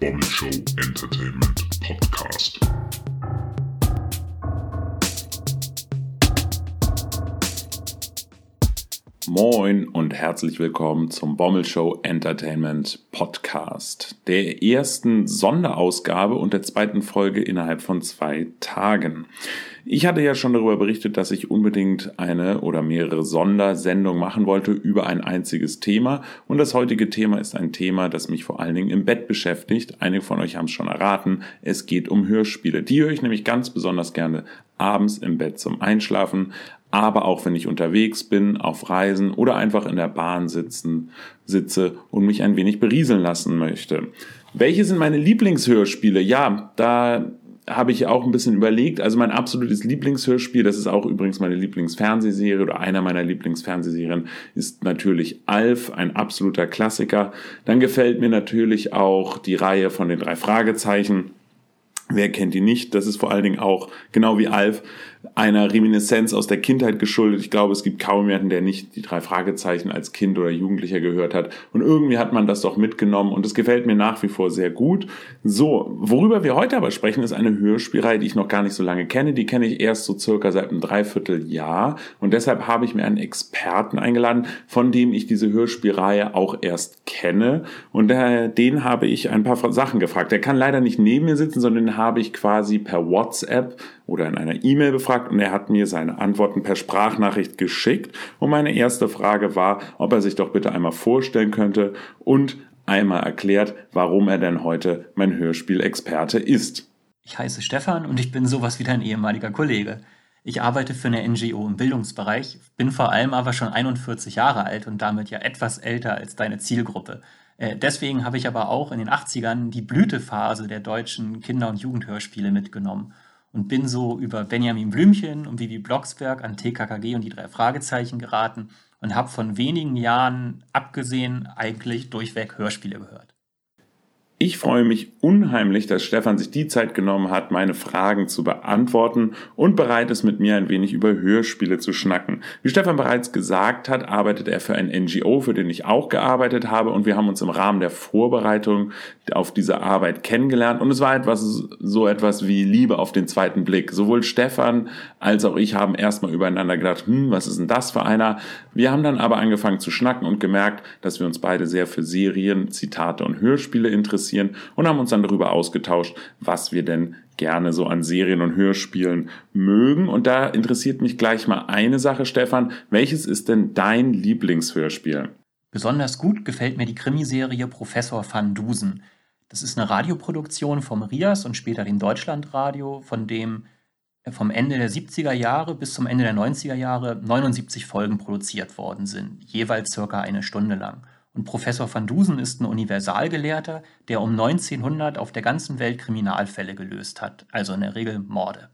Bommel Show Entertainment Podcast. Moin und herzlich willkommen zum Bommel Show Entertainment Podcast, der ersten Sonderausgabe und der zweiten Folge innerhalb von zwei Tagen. Ich hatte ja schon darüber berichtet, dass ich unbedingt eine oder mehrere Sondersendungen machen wollte über ein einziges Thema. Und das heutige Thema ist ein Thema, das mich vor allen Dingen im Bett beschäftigt. Einige von euch haben es schon erraten. Es geht um Hörspiele. Die höre ich nämlich ganz besonders gerne abends im Bett zum Einschlafen, aber auch wenn ich unterwegs bin, auf Reisen oder einfach in der Bahn sitzen, sitze und mich ein wenig berieseln lassen möchte. Welche sind meine Lieblingshörspiele? Ja, da habe ich auch ein bisschen überlegt. Also mein absolutes Lieblingshörspiel, das ist auch übrigens meine Lieblingsfernsehserie oder einer meiner Lieblingsfernsehserien, ist natürlich Alf, ein absoluter Klassiker. Dann gefällt mir natürlich auch die Reihe von den drei Fragezeichen. Wer kennt die nicht? Das ist vor allen Dingen auch, genau wie Alf, einer Reminiszenz aus der Kindheit geschuldet. Ich glaube, es gibt kaum jemanden, der nicht die drei Fragezeichen als Kind oder Jugendlicher gehört hat. Und irgendwie hat man das doch mitgenommen und es gefällt mir nach wie vor sehr gut. So, worüber wir heute aber sprechen, ist eine Hörspielreihe, die ich noch gar nicht so lange kenne. Die kenne ich erst so circa seit einem Dreivierteljahr und deshalb habe ich mir einen Experten eingeladen, von dem ich diese Hörspielreihe auch erst kenne und den habe ich ein paar Sachen gefragt. Der kann leider nicht neben mir sitzen, sondern den habe ich quasi per WhatsApp oder in einer E-Mail befragt und er hat mir seine Antworten per Sprachnachricht geschickt. Und meine erste Frage war, ob er sich doch bitte einmal vorstellen könnte und einmal erklärt, warum er denn heute mein Hörspielexperte ist. Ich heiße Stefan und ich bin sowas wie dein ehemaliger Kollege. Ich arbeite für eine NGO im Bildungsbereich, bin vor allem aber schon 41 Jahre alt und damit ja etwas älter als deine Zielgruppe. Äh, deswegen habe ich aber auch in den 80ern die Blütephase der deutschen Kinder- und Jugendhörspiele mitgenommen und bin so über Benjamin Blümchen und Vivi Blocksberg an TKKG und die drei Fragezeichen geraten und habe von wenigen Jahren abgesehen eigentlich durchweg Hörspiele gehört. Ich freue mich unheimlich, dass Stefan sich die Zeit genommen hat, meine Fragen zu beantworten und bereit ist, mit mir ein wenig über Hörspiele zu schnacken. Wie Stefan bereits gesagt hat, arbeitet er für ein NGO, für den ich auch gearbeitet habe und wir haben uns im Rahmen der Vorbereitung auf diese Arbeit kennengelernt und es war etwas, so etwas wie Liebe auf den zweiten Blick. Sowohl Stefan als auch ich haben erstmal übereinander gedacht, hm, was ist denn das für einer? Wir haben dann aber angefangen zu schnacken und gemerkt, dass wir uns beide sehr für Serien, Zitate und Hörspiele interessieren interessieren und haben uns dann darüber ausgetauscht, was wir denn gerne so an Serien und Hörspielen mögen. Und da interessiert mich gleich mal eine Sache, Stefan. Welches ist denn dein Lieblingshörspiel? Besonders gut gefällt mir die Krimiserie Professor van Dusen. Das ist eine Radioproduktion vom RIAS und später dem Deutschlandradio, von dem vom Ende der 70er Jahre bis zum Ende der 90er Jahre 79 Folgen produziert worden sind, jeweils circa eine Stunde lang. Und Professor van Dusen ist ein Universalgelehrter, der um 1900 auf der ganzen Welt Kriminalfälle gelöst hat, also in der Regel Morde.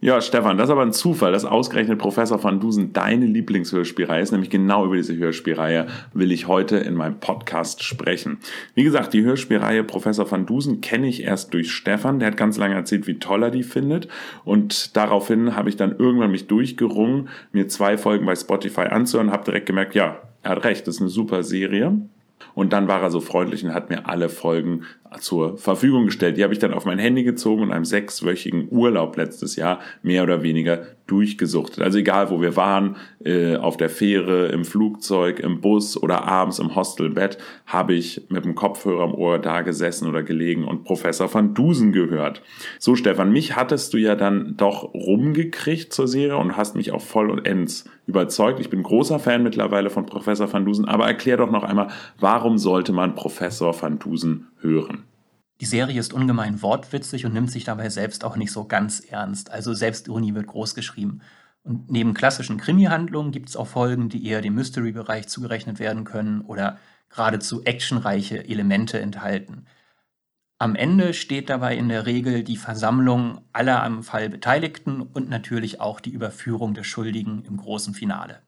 Ja, Stefan, das ist aber ein Zufall, dass ausgerechnet Professor van Dusen deine Lieblingshörspielreihe ist, nämlich genau über diese Hörspielreihe will ich heute in meinem Podcast sprechen. Wie gesagt, die Hörspielreihe Professor van Dusen kenne ich erst durch Stefan, der hat ganz lange erzählt, wie toll er die findet und daraufhin habe ich dann irgendwann mich durchgerungen, mir zwei Folgen bei Spotify anzuhören, habe direkt gemerkt, ja, er hat recht, das ist eine super Serie. Und dann war er so freundlich und hat mir alle Folgen zur Verfügung gestellt. Die habe ich dann auf mein Handy gezogen und einem sechswöchigen Urlaub letztes Jahr mehr oder weniger durchgesuchtet. Also egal, wo wir waren, äh, auf der Fähre, im Flugzeug, im Bus oder abends im Hostelbett, habe ich mit dem Kopfhörer am Ohr da gesessen oder gelegen und Professor van Dusen gehört. So, Stefan, mich hattest du ja dann doch rumgekriegt zur Serie und hast mich auch voll und ends überzeugt. Ich bin großer Fan mittlerweile von Professor van Dusen, aber erklär doch noch einmal, warum sollte man Professor van Dusen hören? Die Serie ist ungemein wortwitzig und nimmt sich dabei selbst auch nicht so ganz ernst. Also Selbstironie wird groß geschrieben. Und neben klassischen Krimi-Handlungen gibt es auch Folgen, die eher dem Mystery-Bereich zugerechnet werden können oder geradezu actionreiche Elemente enthalten. Am Ende steht dabei in der Regel die Versammlung aller am Fall Beteiligten und natürlich auch die Überführung der Schuldigen im großen Finale.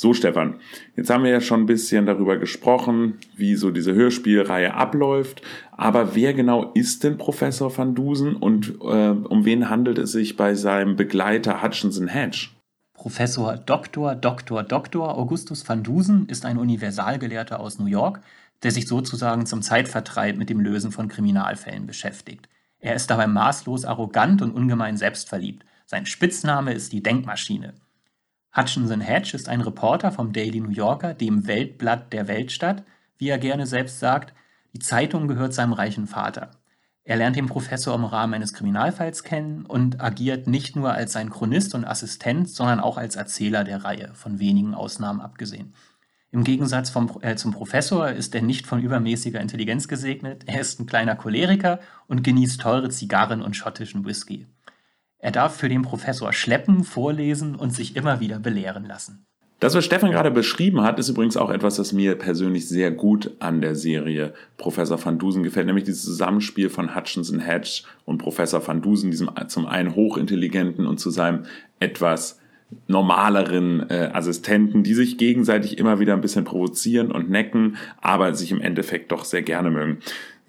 So, Stefan, jetzt haben wir ja schon ein bisschen darüber gesprochen, wie so diese Hörspielreihe abläuft. Aber wer genau ist denn Professor van Dusen und äh, um wen handelt es sich bei seinem Begleiter Hutchinson Hedge? Professor Dr. Dr. Dr. Augustus van Dusen ist ein Universalgelehrter aus New York, der sich sozusagen zum Zeitvertreib mit dem Lösen von Kriminalfällen beschäftigt. Er ist dabei maßlos arrogant und ungemein selbstverliebt. Sein Spitzname ist die Denkmaschine. Hutchinson Hedge ist ein Reporter vom Daily New Yorker, dem Weltblatt der Weltstadt, wie er gerne selbst sagt. Die Zeitung gehört seinem reichen Vater. Er lernt den Professor im Rahmen eines Kriminalfalls kennen und agiert nicht nur als sein Chronist und Assistent, sondern auch als Erzähler der Reihe, von wenigen Ausnahmen abgesehen. Im Gegensatz vom, äh, zum Professor ist er nicht von übermäßiger Intelligenz gesegnet, er ist ein kleiner Choleriker und genießt teure Zigarren und schottischen Whisky. Er darf für den Professor schleppen, vorlesen und sich immer wieder belehren lassen. Das, was Stefan gerade beschrieben hat, ist übrigens auch etwas, das mir persönlich sehr gut an der Serie Professor van Dusen gefällt, nämlich dieses Zusammenspiel von Hutchinson Hedge und Professor van Dusen, diesem zum einen hochintelligenten und zu seinem etwas normaleren äh, Assistenten, die sich gegenseitig immer wieder ein bisschen provozieren und necken, aber sich im Endeffekt doch sehr gerne mögen.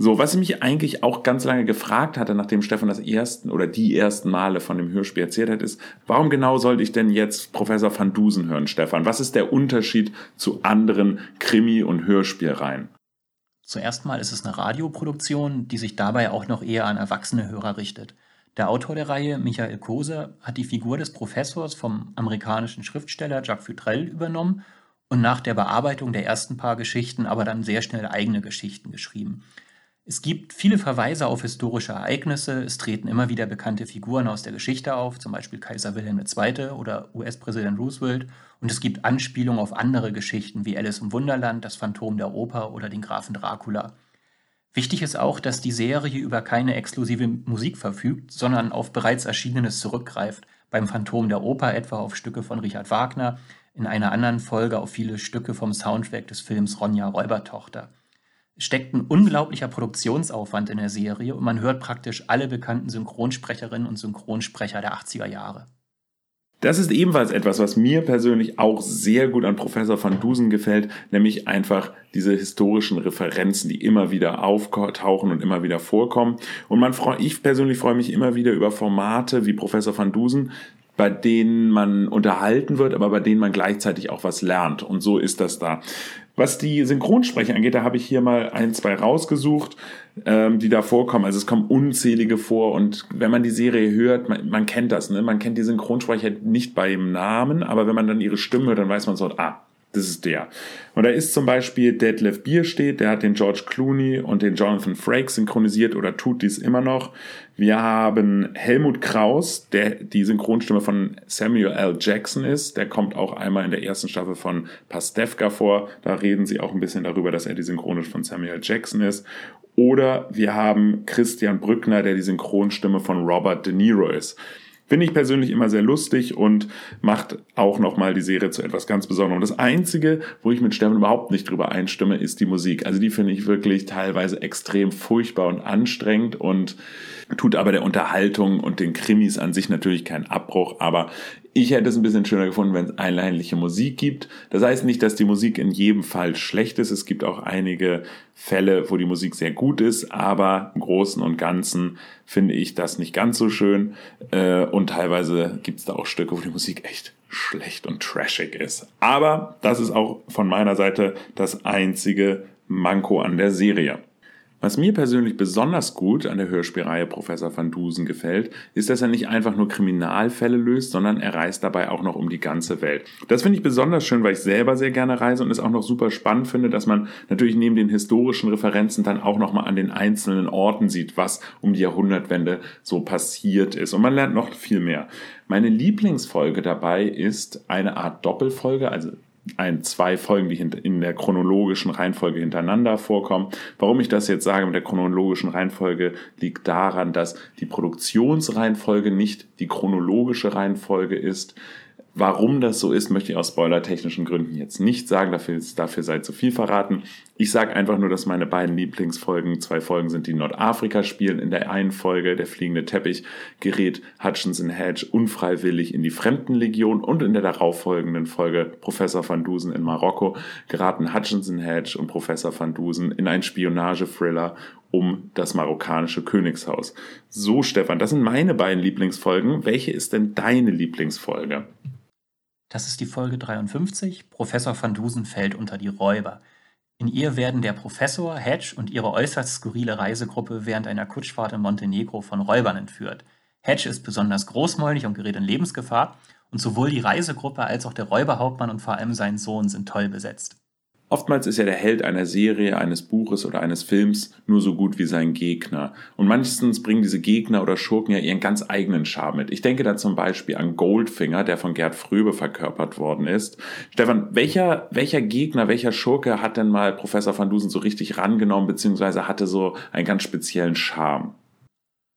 So, was ich mich eigentlich auch ganz lange gefragt hatte, nachdem Stefan das ersten oder die ersten Male von dem Hörspiel erzählt hat, ist, warum genau sollte ich denn jetzt Professor van Dusen hören, Stefan? Was ist der Unterschied zu anderen Krimi- und Hörspielreihen? Zuerst mal ist es eine Radioproduktion, die sich dabei auch noch eher an erwachsene Hörer richtet. Der Autor der Reihe, Michael Kose, hat die Figur des Professors vom amerikanischen Schriftsteller Jacques Futrell übernommen und nach der Bearbeitung der ersten paar Geschichten aber dann sehr schnell eigene Geschichten geschrieben. Es gibt viele Verweise auf historische Ereignisse, es treten immer wieder bekannte Figuren aus der Geschichte auf, zum Beispiel Kaiser Wilhelm II. oder US-Präsident Roosevelt, und es gibt Anspielungen auf andere Geschichten wie Alice im Wunderland, das Phantom der Oper oder den Grafen Dracula. Wichtig ist auch, dass die Serie über keine exklusive Musik verfügt, sondern auf bereits Erschienenes zurückgreift, beim Phantom der Oper etwa auf Stücke von Richard Wagner, in einer anderen Folge auf viele Stücke vom Soundtrack des Films Ronja Räubertochter steckt ein unglaublicher Produktionsaufwand in der Serie und man hört praktisch alle bekannten Synchronsprecherinnen und Synchronsprecher der 80er Jahre. Das ist ebenfalls etwas, was mir persönlich auch sehr gut an Professor van Dusen gefällt, nämlich einfach diese historischen Referenzen, die immer wieder auftauchen und immer wieder vorkommen. Und man freu, ich persönlich freue mich immer wieder über Formate wie Professor van Dusen, bei denen man unterhalten wird, aber bei denen man gleichzeitig auch was lernt. Und so ist das da. Was die Synchronsprecher angeht, da habe ich hier mal ein, zwei rausgesucht, ähm, die da vorkommen. Also es kommen unzählige vor und wenn man die Serie hört, man, man kennt das, ne? Man kennt die Synchronsprecher nicht beim Namen, aber wenn man dann ihre Stimme hört, dann weiß man so, ah, das ist der. Und da ist zum Beispiel Detlef Bierstedt, der hat den George Clooney und den Jonathan Frakes synchronisiert oder tut dies immer noch. Wir haben Helmut Kraus, der die Synchronstimme von Samuel L. Jackson ist. Der kommt auch einmal in der ersten Staffel von Pastewka vor. Da reden sie auch ein bisschen darüber, dass er die Synchronstimme von Samuel L. Jackson ist. Oder wir haben Christian Brückner, der die Synchronstimme von Robert De Niro ist. Finde ich persönlich immer sehr lustig und macht auch nochmal die Serie zu etwas ganz Besonderem. Das Einzige, wo ich mit Stefan überhaupt nicht drüber einstimme, ist die Musik. Also die finde ich wirklich teilweise extrem furchtbar und anstrengend und tut aber der Unterhaltung und den Krimis an sich natürlich keinen Abbruch, aber ich hätte es ein bisschen schöner gefunden, wenn es einheitliche Musik gibt. Das heißt nicht, dass die Musik in jedem Fall schlecht ist. Es gibt auch einige Fälle, wo die Musik sehr gut ist, aber im Großen und Ganzen finde ich das nicht ganz so schön. Äh, und teilweise gibt es da auch Stücke, wo die Musik echt schlecht und trashig ist. Aber das ist auch von meiner Seite das einzige Manko an der Serie. Was mir persönlich besonders gut an der Hörspielreihe Professor van Dusen gefällt, ist, dass er nicht einfach nur Kriminalfälle löst, sondern er reist dabei auch noch um die ganze Welt. Das finde ich besonders schön, weil ich selber sehr gerne reise und es auch noch super spannend finde, dass man natürlich neben den historischen Referenzen dann auch noch mal an den einzelnen Orten sieht, was um die Jahrhundertwende so passiert ist. Und man lernt noch viel mehr. Meine Lieblingsfolge dabei ist eine Art Doppelfolge, also ein, zwei Folgen, die in der chronologischen Reihenfolge hintereinander vorkommen. Warum ich das jetzt sage mit der chronologischen Reihenfolge, liegt daran, dass die Produktionsreihenfolge nicht die chronologische Reihenfolge ist. Warum das so ist, möchte ich aus spoilertechnischen Gründen jetzt nicht sagen, dafür, dafür sei zu viel verraten. Ich sage einfach nur, dass meine beiden Lieblingsfolgen zwei Folgen sind, die Nordafrika spielen. In der einen Folge, der fliegende Teppich, gerät Hutchinson Hedge unfreiwillig in die Fremdenlegion und in der darauffolgenden Folge Professor van Dusen in Marokko geraten Hutchinson Hedge und Professor van Dusen in einen Spionage-Thriller um das marokkanische Königshaus. So, Stefan, das sind meine beiden Lieblingsfolgen. Welche ist denn deine Lieblingsfolge? Das ist die Folge 53. Professor van Dusen fällt unter die Räuber. In ihr werden der Professor, Hedge und ihre äußerst skurrile Reisegruppe während einer Kutschfahrt in Montenegro von Räubern entführt. Hedge ist besonders großmäulig und gerät in Lebensgefahr und sowohl die Reisegruppe als auch der Räuberhauptmann und vor allem sein Sohn sind toll besetzt. Oftmals ist ja der Held einer Serie, eines Buches oder eines Films nur so gut wie sein Gegner. Und meistens bringen diese Gegner oder Schurken ja ihren ganz eigenen Charme mit. Ich denke da zum Beispiel an Goldfinger, der von Gerd Fröbe verkörpert worden ist. Stefan, welcher, welcher Gegner, welcher Schurke hat denn mal Professor van Dusen so richtig rangenommen, beziehungsweise hatte so einen ganz speziellen Charme?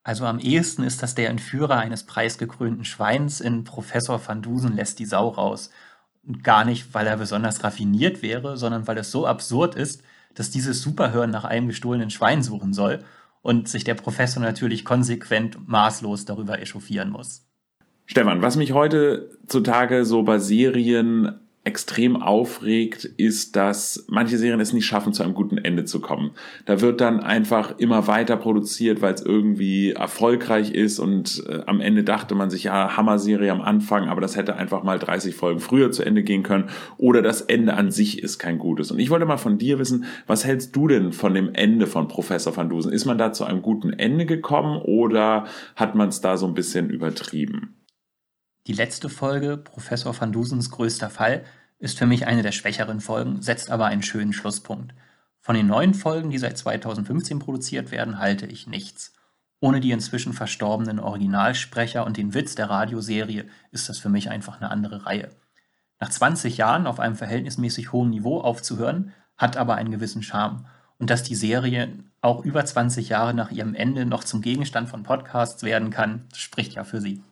Also am ehesten ist das der Entführer eines preisgekrönten Schweins in Professor van Dusen lässt die Sau raus gar nicht, weil er besonders raffiniert wäre, sondern weil es so absurd ist, dass dieses Superhirn nach einem gestohlenen Schwein suchen soll und sich der Professor natürlich konsequent maßlos darüber echauffieren muss. Stefan, was mich heute zutage so bei Serien extrem aufregt, ist, dass manche Serien es nicht schaffen, zu einem guten Ende zu kommen. Da wird dann einfach immer weiter produziert, weil es irgendwie erfolgreich ist und äh, am Ende dachte man sich, ja, Hammer-Serie am Anfang, aber das hätte einfach mal 30 Folgen früher zu Ende gehen können oder das Ende an sich ist kein gutes. Und ich wollte mal von dir wissen, was hältst du denn von dem Ende von Professor van Dusen? Ist man da zu einem guten Ende gekommen oder hat man es da so ein bisschen übertrieben? Die letzte Folge, Professor van Dusens größter Fall, ist für mich eine der schwächeren Folgen, setzt aber einen schönen Schlusspunkt. Von den neuen Folgen, die seit 2015 produziert werden, halte ich nichts. Ohne die inzwischen verstorbenen Originalsprecher und den Witz der Radioserie ist das für mich einfach eine andere Reihe. Nach 20 Jahren auf einem verhältnismäßig hohen Niveau aufzuhören, hat aber einen gewissen Charme. Und dass die Serie auch über 20 Jahre nach ihrem Ende noch zum Gegenstand von Podcasts werden kann, spricht ja für sie.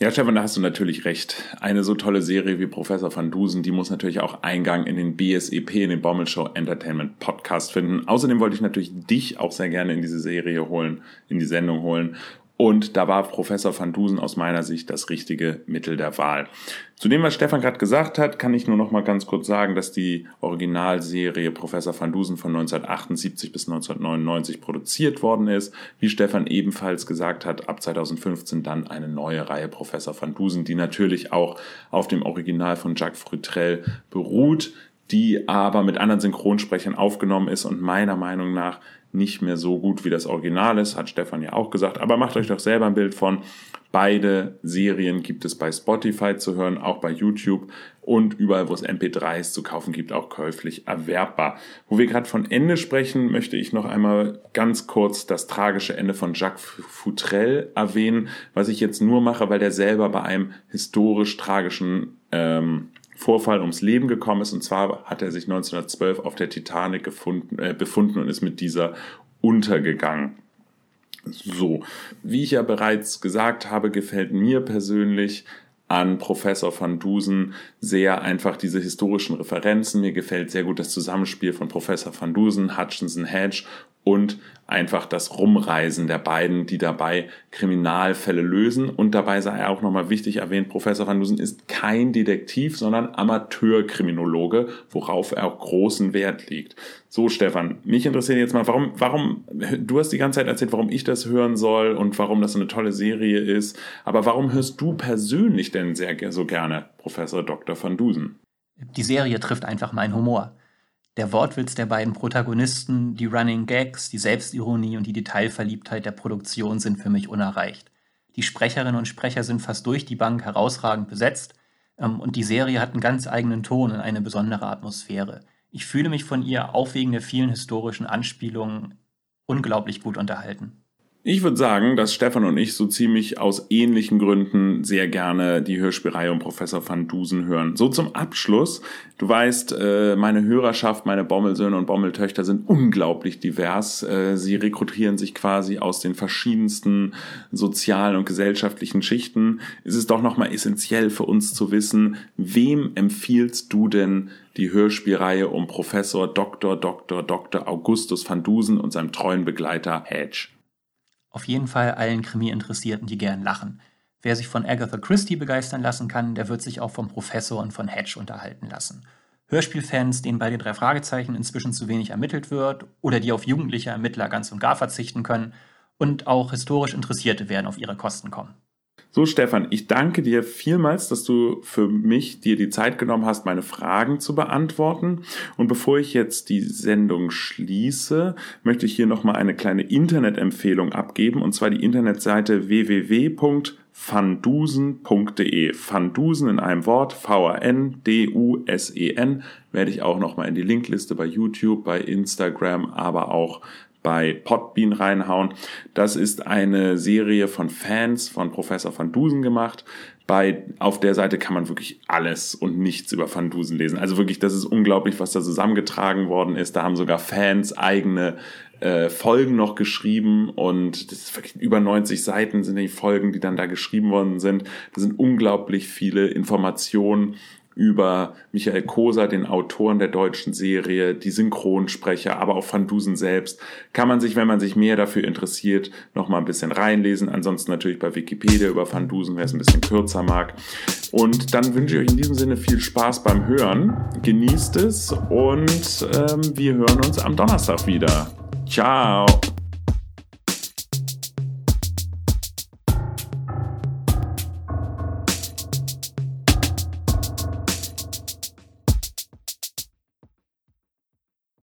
Ja, Stefan, da hast du natürlich recht. Eine so tolle Serie wie Professor van Dusen, die muss natürlich auch Eingang in den BSEP, in den Bommel Show Entertainment Podcast finden. Außerdem wollte ich natürlich dich auch sehr gerne in diese Serie holen, in die Sendung holen. Und da war Professor van Dusen aus meiner Sicht das richtige Mittel der Wahl. Zu dem, was Stefan gerade gesagt hat, kann ich nur noch mal ganz kurz sagen, dass die Originalserie Professor van Dusen von 1978 bis 1999 produziert worden ist. Wie Stefan ebenfalls gesagt hat, ab 2015 dann eine neue Reihe Professor van Dusen, die natürlich auch auf dem Original von Jacques Frutrell beruht, die aber mit anderen Synchronsprechern aufgenommen ist und meiner Meinung nach nicht mehr so gut wie das Original ist, hat Stefan ja auch gesagt. Aber macht euch doch selber ein Bild von. Beide Serien gibt es bei Spotify zu hören, auch bei YouTube und überall, wo es MP3s zu kaufen gibt, auch käuflich erwerbbar. Wo wir gerade von Ende sprechen, möchte ich noch einmal ganz kurz das tragische Ende von Jacques Futrell erwähnen, was ich jetzt nur mache, weil der selber bei einem historisch tragischen ähm, Vorfall ums Leben gekommen ist. Und zwar hat er sich 1912 auf der Titanic gefunden, äh, befunden und ist mit dieser untergegangen. So, wie ich ja bereits gesagt habe, gefällt mir persönlich an Professor van Dusen sehr einfach diese historischen Referenzen. Mir gefällt sehr gut das Zusammenspiel von Professor van Dusen, Hutchinson Hedge und einfach das Rumreisen der beiden, die dabei Kriminalfälle lösen. Und dabei sei auch nochmal wichtig erwähnt, Professor Van Dusen ist kein Detektiv, sondern Amateurkriminologe, worauf er auch großen Wert legt. So, Stefan, mich interessiert jetzt mal, warum, warum, du hast die ganze Zeit erzählt, warum ich das hören soll und warum das eine tolle Serie ist. Aber warum hörst du persönlich denn sehr so gerne Professor Dr. Van Dusen? Die Serie trifft einfach meinen Humor. Der Wortwitz der beiden Protagonisten, die Running Gags, die Selbstironie und die Detailverliebtheit der Produktion sind für mich unerreicht. Die Sprecherinnen und Sprecher sind fast durch die Bank herausragend besetzt ähm, und die Serie hat einen ganz eigenen Ton und eine besondere Atmosphäre. Ich fühle mich von ihr auch wegen der vielen historischen Anspielungen unglaublich gut unterhalten. Ich würde sagen, dass Stefan und ich so ziemlich aus ähnlichen Gründen sehr gerne die Hörspielreihe um Professor van Dusen hören. So zum Abschluss. Du weißt, äh, meine Hörerschaft, meine Bommelsöhne und Bommeltöchter sind unglaublich divers. Äh, sie rekrutieren sich quasi aus den verschiedensten sozialen und gesellschaftlichen Schichten. Es ist doch nochmal essentiell für uns zu wissen, wem empfiehlst du denn die Hörspielreihe um Professor Dr. Dr. Dr. Augustus van Dusen und seinem treuen Begleiter Hedge? Auf jeden Fall allen Krimi-Interessierten, die gern lachen. Wer sich von Agatha Christie begeistern lassen kann, der wird sich auch vom Professor und von Hedge unterhalten lassen. Hörspielfans, denen bei den drei Fragezeichen inzwischen zu wenig ermittelt wird oder die auf jugendliche Ermittler ganz und gar verzichten können und auch historisch Interessierte werden auf ihre Kosten kommen. So, Stefan, ich danke dir vielmals, dass du für mich dir die Zeit genommen hast, meine Fragen zu beantworten. Und bevor ich jetzt die Sendung schließe, möchte ich hier nochmal eine kleine Internetempfehlung abgeben, und zwar die Internetseite www.fandusen.de. Fandusen in einem Wort, V-A-N-D-U-S-E-N, werde ich auch nochmal in die Linkliste bei YouTube, bei Instagram, aber auch bei Podbean reinhauen. Das ist eine Serie von Fans von Professor Van Dusen gemacht. Bei, auf der Seite kann man wirklich alles und nichts über Van Dusen lesen. Also wirklich, das ist unglaublich, was da zusammengetragen worden ist. Da haben sogar Fans eigene äh, Folgen noch geschrieben und das ist wirklich über 90 Seiten sind die Folgen, die dann da geschrieben worden sind. Das sind unglaublich viele Informationen über Michael Koser, den Autoren der deutschen Serie, die Synchronsprecher, aber auch Van Dusen selbst. Kann man sich, wenn man sich mehr dafür interessiert, noch mal ein bisschen reinlesen. Ansonsten natürlich bei Wikipedia über Van Dusen, wer es ein bisschen kürzer mag. Und dann wünsche ich euch in diesem Sinne viel Spaß beim Hören. Genießt es und ähm, wir hören uns am Donnerstag wieder. Ciao.